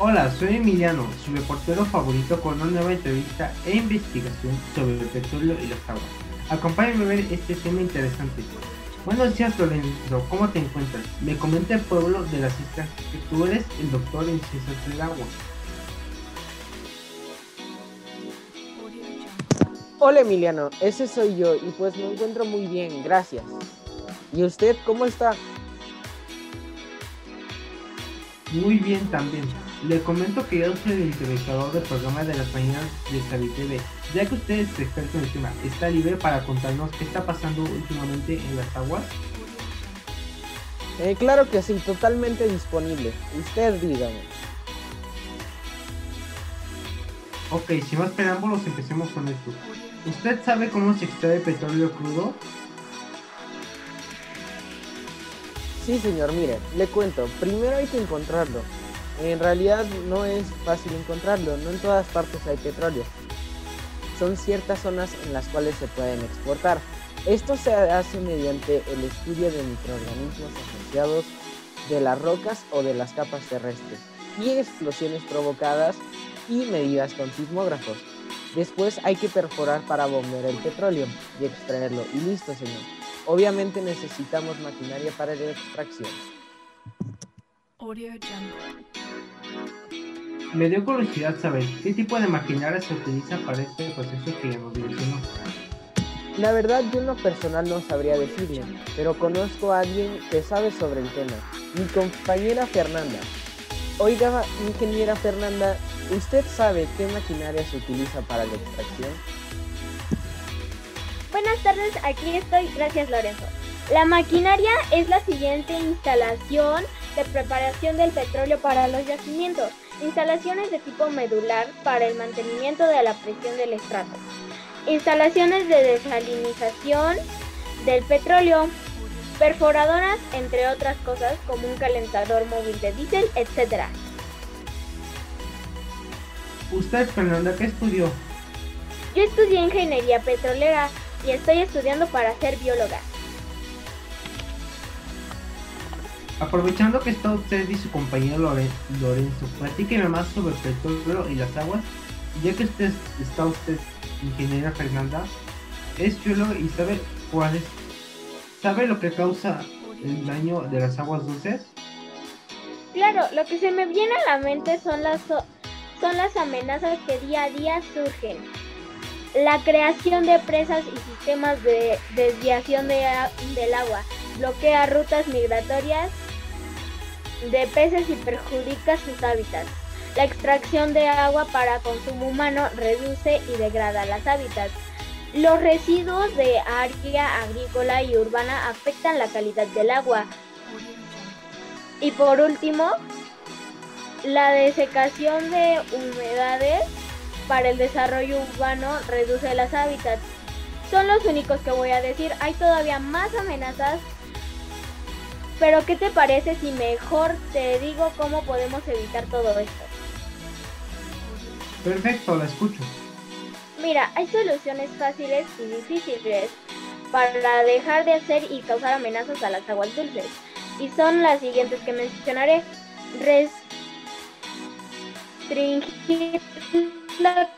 Hola, soy Emiliano, su reportero favorito con una nueva entrevista e investigación sobre el petróleo y las aguas. Acompáñame a ver este tema interesante. Buenos días Lorenzo, ¿cómo te encuentras? Me comenta el pueblo de las islas que tú eres el doctor en ciencias del agua. Hola Emiliano, ese soy yo y pues me encuentro muy bien, gracias. ¿Y usted cómo está? Muy bien también. Le comento que yo soy el entrevistador del programa de las mañanas de Sabi TV. Ya que usted es experto en el tema, ¿está libre para contarnos qué está pasando últimamente en las aguas? Eh, claro que sí, totalmente disponible. Usted dígame. Ok, sin más preámbulos, empecemos con esto. ¿Usted sabe cómo se extrae petróleo crudo? Sí, señor, mire, le cuento. Primero hay que encontrarlo. En realidad no es fácil encontrarlo, no en todas partes hay petróleo. Son ciertas zonas en las cuales se pueden exportar. Esto se hace mediante el estudio de microorganismos asociados de las rocas o de las capas terrestres y explosiones provocadas y medidas con sismógrafos. Después hay que perforar para bombear el petróleo y extraerlo. Y listo, señor. Obviamente necesitamos maquinaria para la extracción. Me dio curiosidad saber qué tipo de maquinaria se utiliza para este proceso que nos mencionó. La verdad yo en lo personal no sabría decirle, pero conozco a alguien que sabe sobre el tema. Mi compañera Fernanda. Oiga, ingeniera Fernanda, ¿usted sabe qué maquinaria se utiliza para la extracción? Buenas tardes, aquí estoy, gracias Lorenzo. La maquinaria es la siguiente instalación de preparación del petróleo para los yacimientos, instalaciones de tipo medular para el mantenimiento de la presión del estrato, instalaciones de desalinización del petróleo, perforadoras, entre otras cosas, como un calentador móvil de diésel, etc. ¿Usted, Fernanda, qué estudió? Yo estudié ingeniería petrolera y estoy estudiando para ser bióloga. Aprovechando que está usted y su compañero Lorenzo, platíqueme más sobre el petróleo y las aguas. Ya que usted está usted, ingeniera Fernanda, es bióloga y sabe cuál es ¿Sabe lo que causa el daño de las aguas dulces? Claro, lo que se me viene a la mente son las, son las amenazas que día a día surgen. La creación de presas y sistemas de desviación de, del agua bloquea rutas migratorias de peces y perjudica sus hábitats. La extracción de agua para consumo humano reduce y degrada los hábitats los residuos de área agrícola y urbana afectan la calidad del agua. Y por último, la desecación de humedades para el desarrollo urbano reduce los hábitats. Son los únicos que voy a decir. Hay todavía más amenazas. Pero ¿qué te parece si mejor te digo cómo podemos evitar todo esto? Perfecto, la escucho. Mira, hay soluciones fáciles y difíciles para dejar de hacer y causar amenazas a las aguas dulces. Y son las siguientes que mencionaré. Restringir la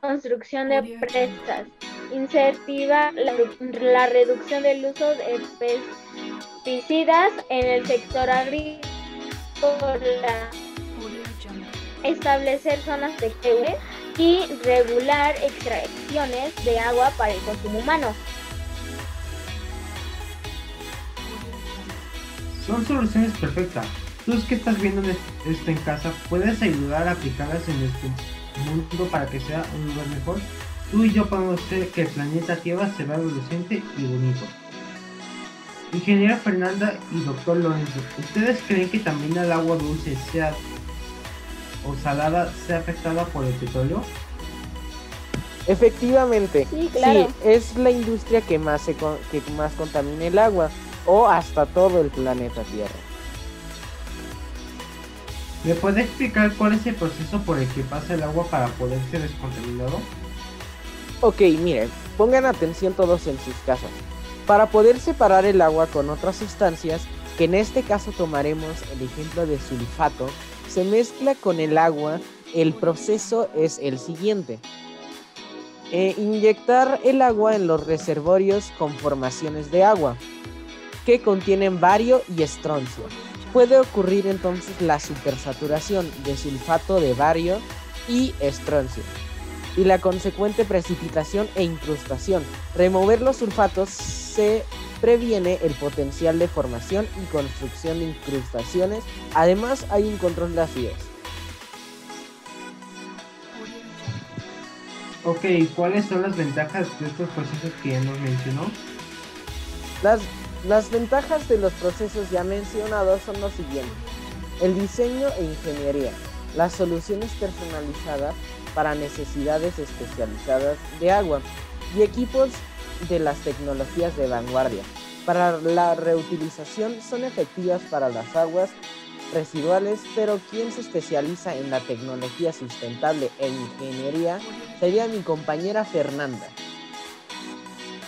construcción de presas. Incentivar la, la reducción del uso de pesticidas en el sector agrícola. Establecer zonas de y regular extracciones de agua para el consumo humano. Son soluciones perfectas. Tú que estás viendo esto en casa, puedes ayudar a aplicarlas en este mundo para que sea un lugar mejor. Tú y yo podemos hacer que el planeta Tierra se vea reluciente y bonito. Ingeniera Fernanda y doctor Lorenzo, ¿ustedes creen que también el agua dulce sea o salada sea afectada por el petróleo? Efectivamente, sí, claro. es la industria que más, se, que más contamina el agua o hasta todo el planeta Tierra. ¿Me puede explicar cuál es el proceso por el que pasa el agua para poder ser descontaminado? Ok, miren, pongan atención todos en sus casas. Para poder separar el agua con otras sustancias, que en este caso tomaremos el ejemplo de sulfato, se mezcla con el agua, el proceso es el siguiente. Eh, inyectar el agua en los reservorios con formaciones de agua que contienen bario y estroncio. Puede ocurrir entonces la supersaturación de sulfato de bario y estroncio y la consecuente precipitación e incrustación. Remover los sulfatos se previene el potencial de formación y construcción de incrustaciones. Además hay un control de acidez. Ok, ¿cuáles son las ventajas de estos procesos que ya nos mencionó? Las, las ventajas de los procesos ya mencionados son los siguientes. El diseño e ingeniería, las soluciones personalizadas para necesidades especializadas de agua y equipos de las tecnologías de vanguardia. Para la reutilización son efectivas para las aguas residuales, pero quien se especializa en la tecnología sustentable e ingeniería sería mi compañera Fernanda,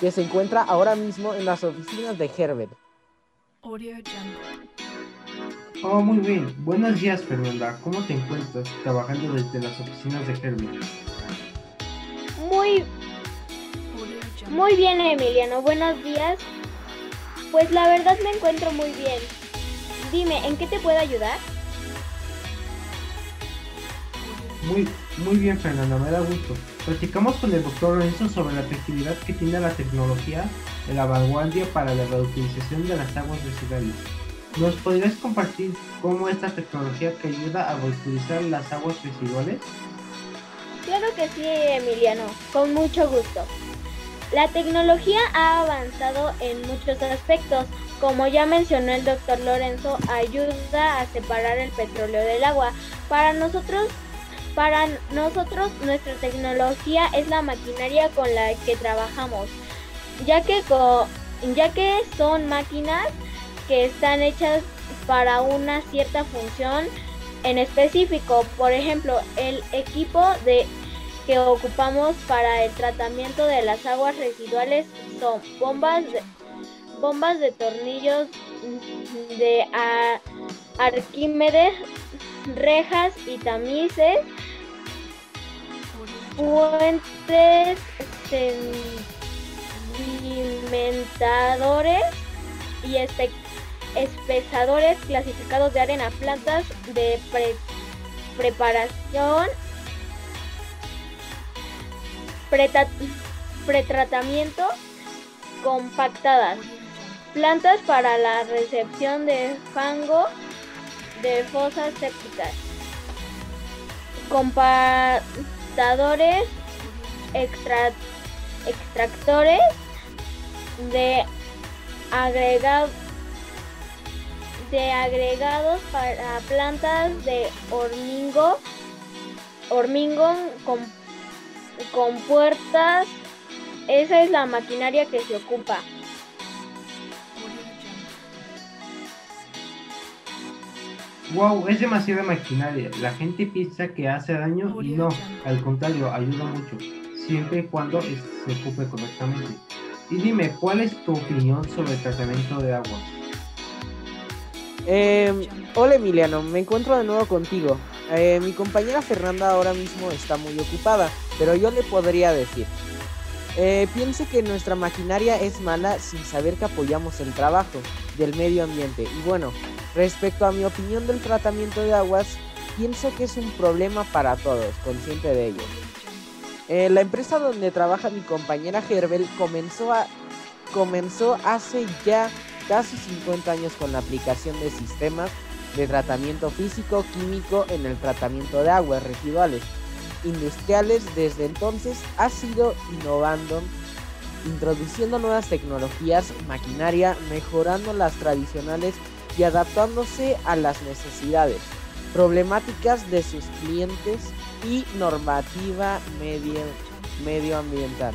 que se encuentra ahora mismo en las oficinas de Herbert. Oh, muy bien. Buenos días, Fernanda. ¿Cómo te encuentras trabajando desde las oficinas de Herbert? Muy, muy bien, Emiliano. Buenos días. Pues la verdad me encuentro muy bien. Dime, ¿en qué te puedo ayudar? Muy, muy bien, Fernanda, me da gusto. Platicamos con el doctor Lorenzo sobre la efectividad que tiene la tecnología de la vanguardia para la reutilización de las aguas residuales. ¿Nos podrías compartir cómo esta tecnología que ayuda a reutilizar las aguas residuales? Claro que sí, Emiliano, con mucho gusto. La tecnología ha avanzado en muchos aspectos. Como ya mencionó el doctor Lorenzo, ayuda a separar el petróleo del agua. Para nosotros, para nosotros nuestra tecnología es la maquinaria con la que trabajamos, ya que, ya que son máquinas que están hechas para una cierta función en específico. Por ejemplo, el equipo de que ocupamos para el tratamiento de las aguas residuales son bombas de, bombas de tornillos de Arquímedes, rejas y tamices, puentes sedimentadores y espesadores clasificados de arena, plantas de preparación pretratamiento compactadas, plantas para la recepción de fango de fosas sépticas, compactadores, extractores de agregado de agregados para plantas de hormigo, hormigón con con puertas. Esa es la maquinaria que se ocupa. Wow, es demasiada maquinaria. La gente piensa que hace daño y no, al contrario, ayuda mucho, siempre y cuando se ocupe correctamente. Y dime, ¿cuál es tu opinión sobre el tratamiento de agua? Eh, hola Emiliano, me encuentro de nuevo contigo. Eh, mi compañera Fernanda ahora mismo está muy ocupada, pero yo le podría decir, eh, piense que nuestra maquinaria es mala sin saber que apoyamos el trabajo del medio ambiente. Y bueno, respecto a mi opinión del tratamiento de aguas, pienso que es un problema para todos, consciente de ello. Eh, la empresa donde trabaja mi compañera Herbel comenzó, a, comenzó hace ya casi 50 años con la aplicación de sistemas de tratamiento físico químico en el tratamiento de aguas residuales industriales. Desde entonces ha sido innovando introduciendo nuevas tecnologías maquinaria mejorando las tradicionales y adaptándose a las necesidades problemáticas de sus clientes y normativa medio, medioambiental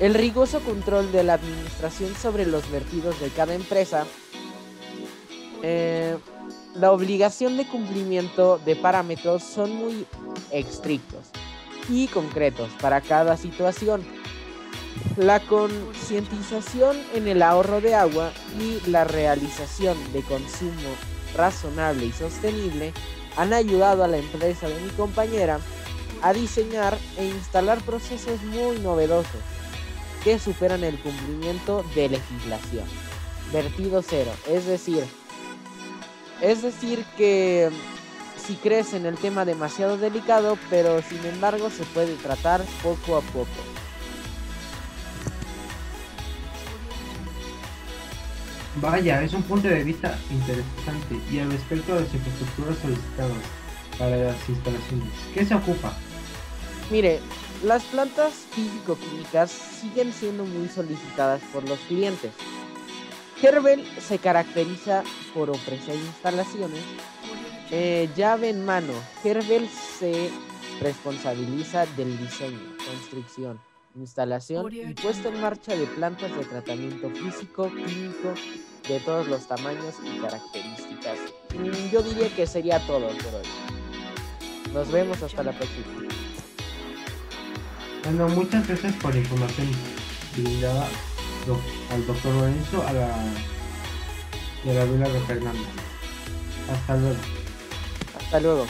el riguroso control de la administración sobre los vertidos de cada empresa eh, la obligación de cumplimiento de parámetros son muy estrictos y concretos para cada situación. La concientización en el ahorro de agua y la realización de consumo razonable y sostenible han ayudado a la empresa de mi compañera a diseñar e instalar procesos muy novedosos que superan el cumplimiento de legislación. Vertido cero, es decir, es decir que si crees en el tema demasiado delicado, pero sin embargo se puede tratar poco a poco. Vaya, es un punto de vista interesante y al respecto de las infraestructuras solicitadas para las instalaciones, ¿qué se ocupa? Mire, las plantas físico-químicas siguen siendo muy solicitadas por los clientes. Herbel se caracteriza por ofrecer instalaciones eh, llave en mano. Herbel se responsabiliza del diseño, construcción, instalación y puesta en marcha de plantas de tratamiento físico, químico, de todos los tamaños y características. Mm, yo diría que sería todo por hoy. Nos vemos hasta la próxima. Bueno, muchas gracias por la información brindada al doctor Lorenzo a la, y a la Vila de Fernando. Hasta luego. Hasta luego.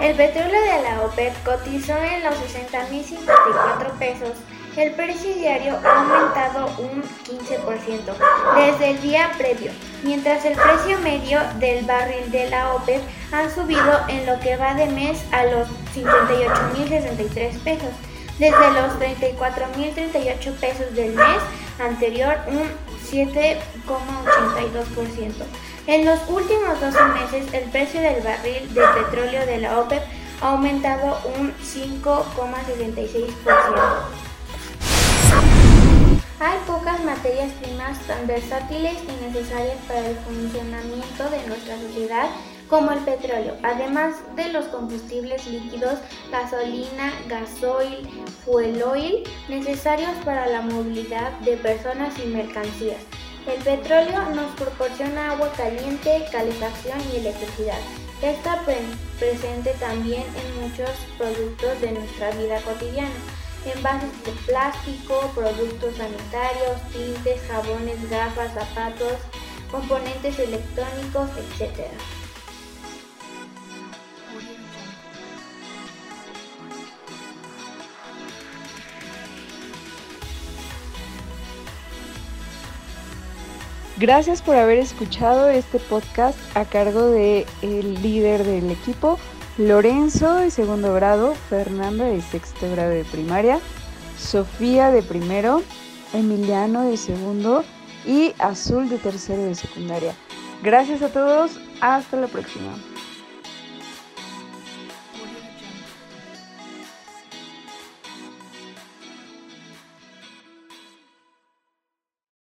El petróleo de la OPEP cotizó en los 60.054 pesos. El precio diario ha aumentado un 15% desde el día previo, mientras el precio medio del barril de la OPEP ha subido en lo que va de mes a los 58.063 pesos, desde los 34.038 pesos del mes anterior, un 7,82%. En los últimos 12 meses, el precio del barril de petróleo de la OPEP ha aumentado un 5,66%. Hay pocas materias primas tan versátiles y necesarias para el funcionamiento de nuestra sociedad como el petróleo, además de los combustibles líquidos, gasolina, gasoil, fuel oil, necesarios para la movilidad de personas y mercancías. El petróleo nos proporciona agua caliente, calefacción y electricidad. Está presente también en muchos productos de nuestra vida cotidiana, envases de plástico, productos sanitarios, tintes, jabones, gafas, zapatos, componentes electrónicos, etc. Gracias por haber escuchado este podcast a cargo de el líder del equipo, Lorenzo de segundo grado, Fernanda de sexto grado de primaria, Sofía de primero, Emiliano de segundo y Azul de tercero de secundaria. Gracias a todos, hasta la próxima.